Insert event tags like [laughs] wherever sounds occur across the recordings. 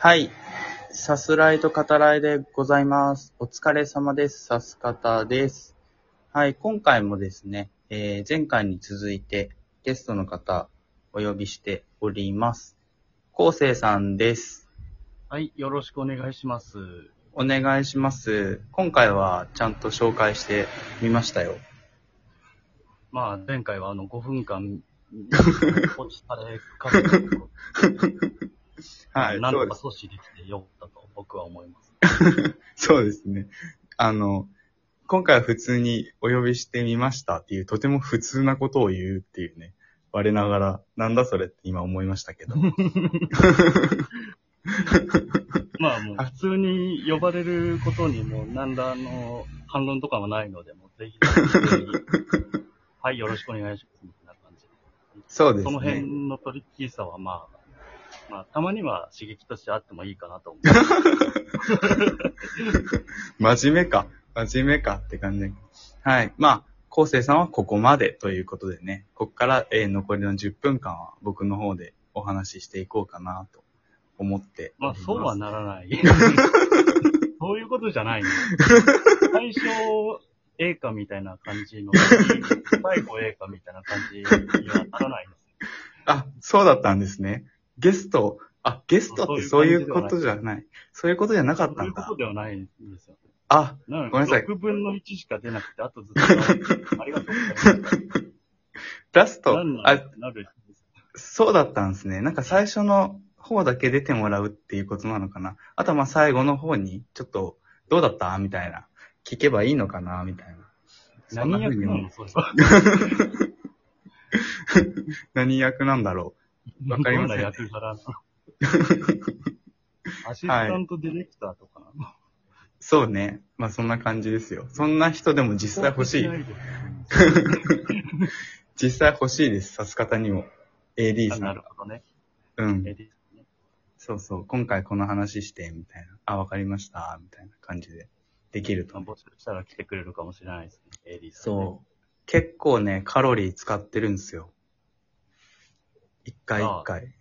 はい。さすらいと語らいでございます。お疲れ様です。さす方です。はい。今回もですね、えー前回に続いてゲストの方お呼びしております。昴生さんです。はい、よろしくお願いします。お願いします。今回はちゃんと紹介してみましたよ。まあ、前回はあの5分間、放置されかけたはい。なん。とか阻止できてよかったと僕は思います。[laughs] そうですね。あの、今回は普通にお呼びしてみましたっていう、とても普通なことを言うっていうね、我ながら、なんだそれって今思いましたけど。[laughs] まあもう普通に呼ばれることにも何らあの反論とかはないので、もうぜひ [laughs] はい、よろしくお願いします。みたいな感じで。そうですそのね。辺のトリッキーさはまあ、まあ、たまには刺激としてあってもいいかなと思う。[laughs] 真面目か。真面目かって感じ。はい。まあ、昴生さんはここまでということでね、ここから、えー残りの10分間は僕の方でお話ししていこうかなと思ってまあ、ます。そうはならない。[laughs] そういうことじゃないね。最初、A かみたいな感じの、最後 A かみたいな感じにはならないです。あ、そうだったんですね。ゲスト、あ、ゲストってそういうことじゃない。そういうことじゃなかったんだそういうこと。ではないんですよ。あ、なのでごめんなさい6分の1しか出なくて、あとずっとありがとうございます。[laughs] ラストあ、なるそうだったんですね。なんか最初の方だけ出てもらうっていうことなのかな。あとはまあ最後の方に、ちょっと、どうだった？みたいな。聞けばいいのかな？みたいな。何役な。[laughs] 何役なんだろう？わかりませんどんな役柄なのアシスタントディレクターとかなの？そうね。まあそんな感じですよ。そんな人でも実際欲しい。い。[laughs] 実際欲しいです。さす方にも。AD あさ。なんるほどね。うん。エディねそうそう。今回この話して、みたいな。あ、わかりました。みたいな感じで。できると。募集したら来てくれるかもしれないですね。エディさん、そう。結構ね、カロリー使ってるんですよ。一回一回。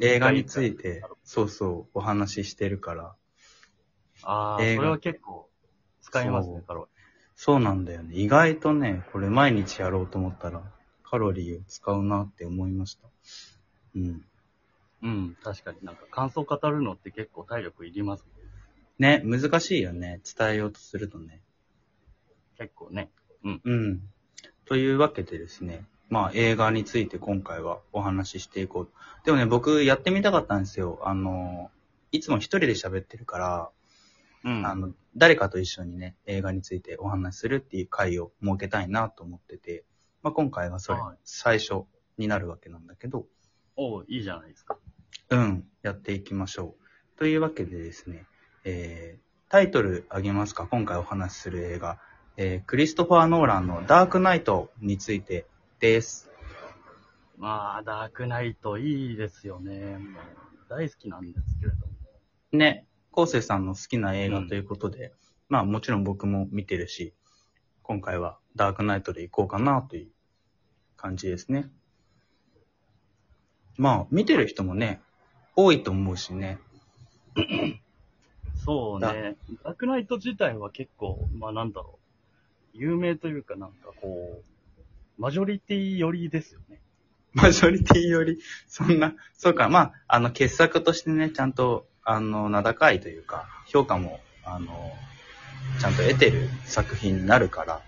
映画について、そうそう、お話ししてるから。ああ、それは結構使いますね、カロそうなんだよね。意外とね、これ毎日やろうと思ったら、カロリーを使うなって思いました。うん。リー。うん、確かになんか感想語るのって結構体力いりますね、ね。難しいよね。伝えようとするとね。結構ね。うん。というわけでですね、まあ映画について今回はお話ししていこう。でもね、僕やってみたかったんですよ。あの、いつも一人で喋ってるから、うん。あの、誰かと一緒にね、映画についてお話しするっていう回を設けたいなと思ってて、まあ今回はそれはい、最初になるわけなんだけど、おういいじゃないですか。うん、やっていきましょう。というわけでですね、えー、タイトルあげますか？今回お話しする映画、えー、クリストファー・ノーランのダークナイトについてです。まあ、ダークナイトいいですよね。大好きなんですけれども。ね、昴生さんの好きな映画ということで、まあもちろん僕も見てるし、今回はダークナイトで行こうかなという感じですね。まあ見てる人もね、多いと思うしね。[coughs] そうね。ダークナイト自体は結構、まあなんだろう。有名というかなんかこう、マジョリティ寄りですよね。マジョリティより、[laughs] そんな、そうか、まあ、あの、傑作としてね、ちゃんと、あの、名高いというか、評価も、あの、ちゃんと得てる作品になるから、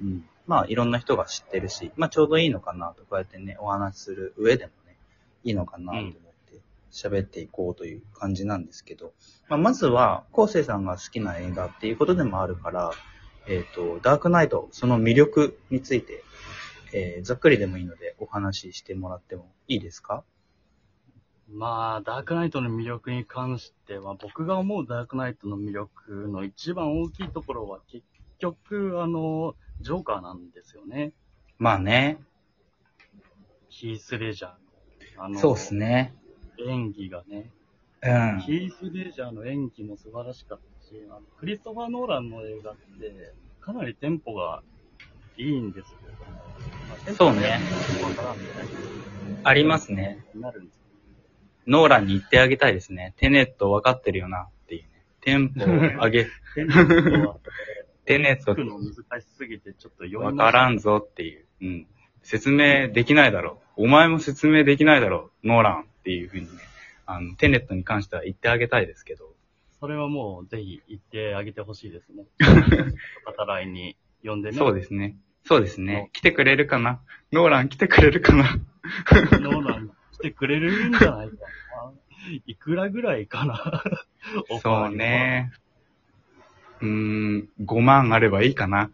うん。まあ、いろんな人が知ってるし、まあ、ちょうどいいのかなと、こうやってね、お話しする上でもね、いいのかなと思って、喋っていこうという感じなんですけど、まあ、まずは、昴生さんが好きな映画っていうことでもあるから、えっ、と、ダークナイト、その魅力について、えーざっくりでもいいのでお話ししてもらってもいいですか？まあ、ダークナイトの魅力に関しては、僕が思うダークナイトの魅力の一番大きいところは、結局、あの、ジョーカーなんですよね。まあね。ヒース・レジャーの。あのそうっすね。演技がね。うん。ヒース・レジャーの演技も素晴らしかったし、あのクリストファー・ノーランの映画って、かなりテンポがいいんですけれども、まあ、テンポそうねありますね。になるんですノーランに言ってあげたいですね。テネット分かってるよなっていうね。テンポを [laughs] 上げ、テネットは、テネット難しすぎてちょっと読み分からんぞっていう。うん。説明できないだろう。お前も説明できないだろう。ノーランっていうふうにね。あの、テネットに関しては言ってあげたいですけど。それはもうぜひ言ってあげてほしいですね。[laughs] 語らいに呼んでね。そうですね。そうですね。来てくれるかな？ノーラン来てくれるかな？ノーラン来てくれるんじゃないかな？いくらぐらいかな？[laughs] そうね。うーん、5万あればいいかな。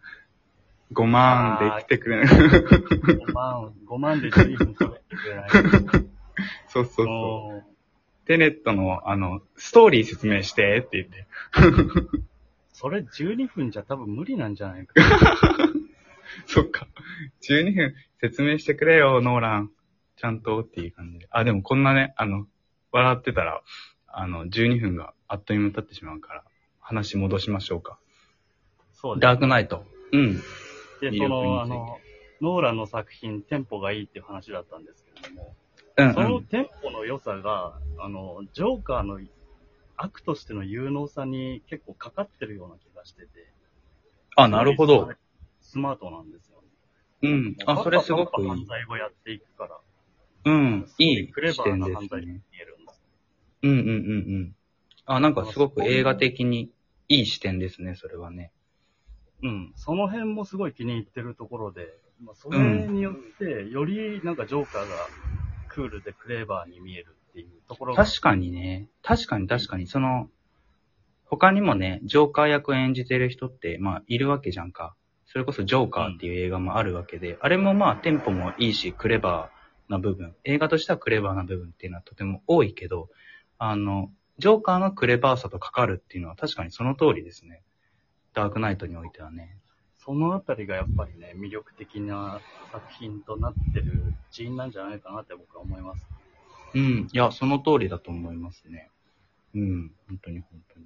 5万で来てくれる。5万、5万で随分喋ってくれない。[laughs] そうそうそう。もテネットの、あの、ストーリー説明してって言って。うそれ12分じゃ多分無理なんじゃないか。[laughs] [laughs] そっか。12分説明してくれよ、ノーラン。ちゃんとっていう感じで。あ、でもこんなね、あの、笑ってたら、あの、12分があっという間に経ってしまうから、話戻しましょうか。そうです。ダークナイト。うん。で、その、あの、ノーランの作品、テンポがいいっていう話だったんですけれども、うん、そうん。のテンポの良さが、あの、ジョーカーの悪としての有能さに結構かかってるような気がしてて。あ、なるほど。。スマートなんですよね。うん。あ、それすごくいい。犯罪をやっていくから、うん。いいクレバーな犯罪に見ね。えるんです。うんうんうんうん。あ、なんかすごく映画的にいい視点ですね、それはね。うん。その辺もすごい気に入ってるところで、まあ、それによって、よりなんかジョーカーがクールでクレーバーに見えるっていうところが、確かにね。確かに確かに。その、他にもね、ジョーカー役を演じてる人って、まあ、いるわけじゃんか。それこそジョーカーっていう映画もあるわけで、あれもまあ、テンポもいいし、クレバーな部分、映画としてはクレバーな部分っていうのはとても多いけど、あの、ジョーカーのクレバーさとかかるっていうのは確かにその通りですね。ダークナイトにおいてはね。そのあたりがやっぱりね、魅力的な作品となってる一因なんじゃないかなって僕は思います。うん。いや、その通りだと思いますね。うん。本当に本当に。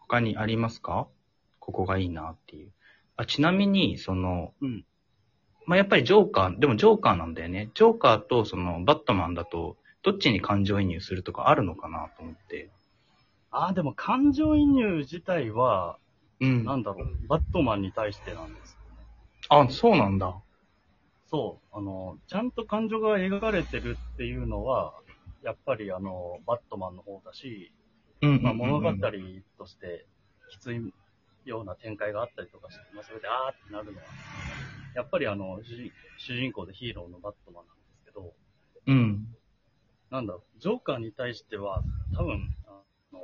他にありますか？ここがいいなっていう。あ、ちなみに、その、うんまあ、やっぱりジョーカー、でもジョーカーなんだよね。ジョーカーとそのバットマンだと、どっちに感情移入するとかあるのかなと思って。ああ、でも感情移入自体は、うん。なんだろう、バットマンに対してなんですよね。あ、そうなんだ。そう、あの、ちゃんと感情が描かれてるっていうのは、やっぱりあの、バットマンの方だし、うんうん。まあ、物語としてきついような展開があったりとかして、まあ、それであーってなるのは、やっぱりあの、主人主人公でヒーローのバットマンなんですけど、うん。なんだろう、ジョーカーに対しては、多分、あの、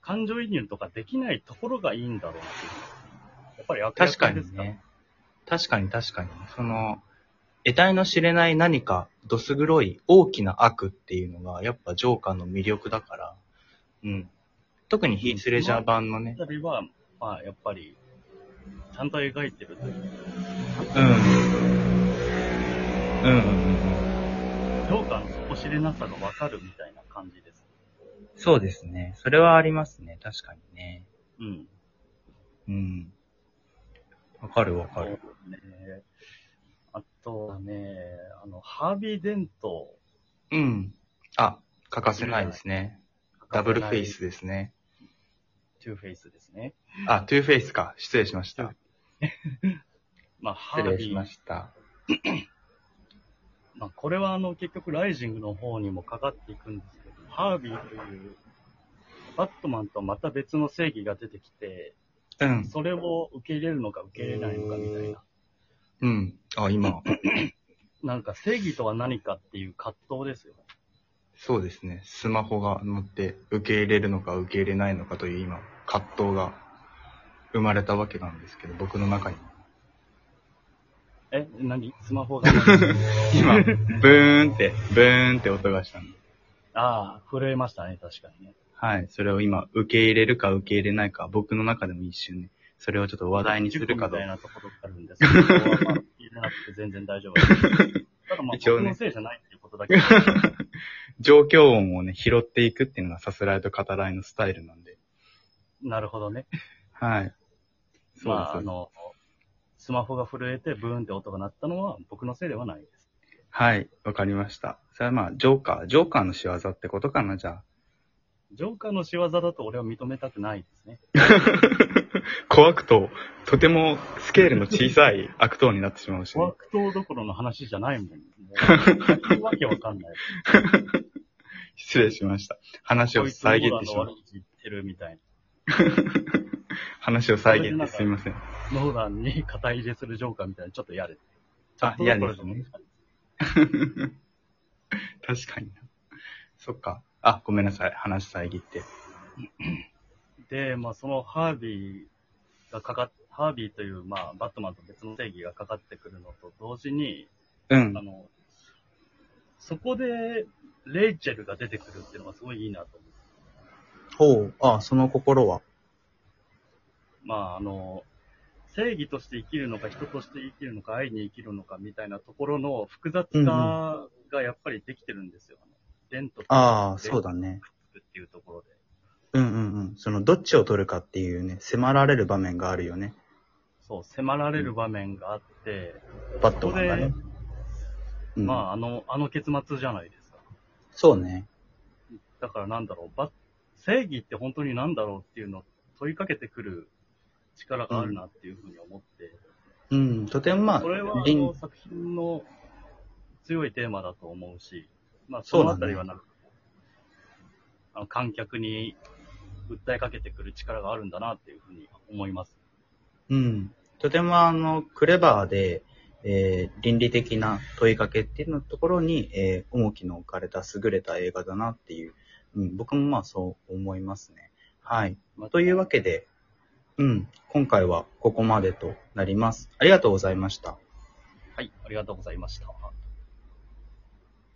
感情移入とかできないところがいいんだろうなっていう。やっぱり悪確か役ですか？らにね。確かに確かに。その、得体の知れない何か、どす黒い大きな悪っていうのが、やっぱジョーカーの魅力だから、うん。特にヒースレジャー版のね、あたりは、まあ、やっぱり、ちゃんと描いてるという。うん。うんうんうん。ジョーカーの底知れなさがわかるみたいな感じです。そうですね。それはありますね。確かにね。うん。うん。わかるわかそうる。ね。あとはね、あの、ハービー・デント。うん。あ、欠かせないですね。ダブルフェイス。ですね。トゥーフェイスですね。あ、トゥーフェイスか。失礼しました。[laughs] まあ、ハービー失礼しま。した。[coughs] まあ、これはあの、結局、ライジングの方にもかかっていくんですけど、ハービーという、バットマンとまた別の正義が出てきて、うん。それを受け入れるのか受け入れないのかみたいな。うん。あ、今、[coughs] なんか正義とは何かっていう葛藤ですよ。そうですね。スマホが乗って受け入れるのか受け入れないのかという今、葛藤が生まれたわけなんですけど、僕の中に。え、何？スマホが [laughs] 今、ブーンって、ブーンって音がしたんで。ああ、震えましたね、確かにね。はい。それを今、受け入れるか受け入れないか、僕の中でも一瞬ね、それをちょっと話題にするかと事故みたい。なところがあるんですけど、そこはまあ入れなくて全然大丈夫です。[laughs] ただまあ、一応ね僕のせいじゃないっていうことだけ。[laughs] 状況音をね、拾っていくっていうのがさすらいと語らいのスタイルなんで。なるほどね。はい。そうまあ、ですあの、スマホが震えてブーンって音が鳴ったのは僕のせいではないです。はい、わかりました。それはまあ、ジョーカー、ジョーカーの仕業ってことかな、じゃあ。ジョーカーの仕業だと俺は認めたくないですね。小悪党、とてもスケールの小さい [laughs] 悪党になってしまうし、ね。小悪党どころの話じゃないもん。[laughs] もう言うわけわかんない。[laughs] 失礼しました。話をこいつ遮ってしまうノーランの悪。口言ってるみたい [laughs] 話を遮ってすみません。な。ノーランに肩入れするジョーカーみたいなちょっと嫌で。あちょっとどころじゃない確かにな。そっか。あ、ごめんなさい。話遮って。で、まあそのハービーがかかっ、ハービーという、まあ、バットマンと別の正義がかかってくるのと同時に、うんあ。の、そこで、レイチェルが出てくるっていうのがすごいいいなと思う。ほう。あ、その心は？まあ、あの、正義として生きるのか、人として生きるのか、愛に生きるのかみたいなところの複雑化がやっぱりできてるんですよ。あのレントとああ、そうだ。だね。っていうところで。うんうんうん。その、どっちを取るかっていうね、迫られる場面があるよね。そう、迫られる場面があって、バットマンがね。うん、まあ、あの、あの結末じゃないですか。そうね。だからなんだろう、ば正義って本当になんだろうっていうのを問いかけてくる力があるなっていうふうに思って、うん。とてもまあ、これはあ倫の作品の強いテーマだと思うし、まあそのあたりはなんか、あの観客に訴えかけてくる力があるんだなっていうふうに思います。うん。とてもあの、クレバーで、えー倫理的な問いかけっていうのところに、えー重きの置かれた優れた映画だなっていう、うん、僕もまあそう思いますね。はい。まあというわけで、うん、今回はここまでとなります。ありがとうございました。はい、ありがとうございました。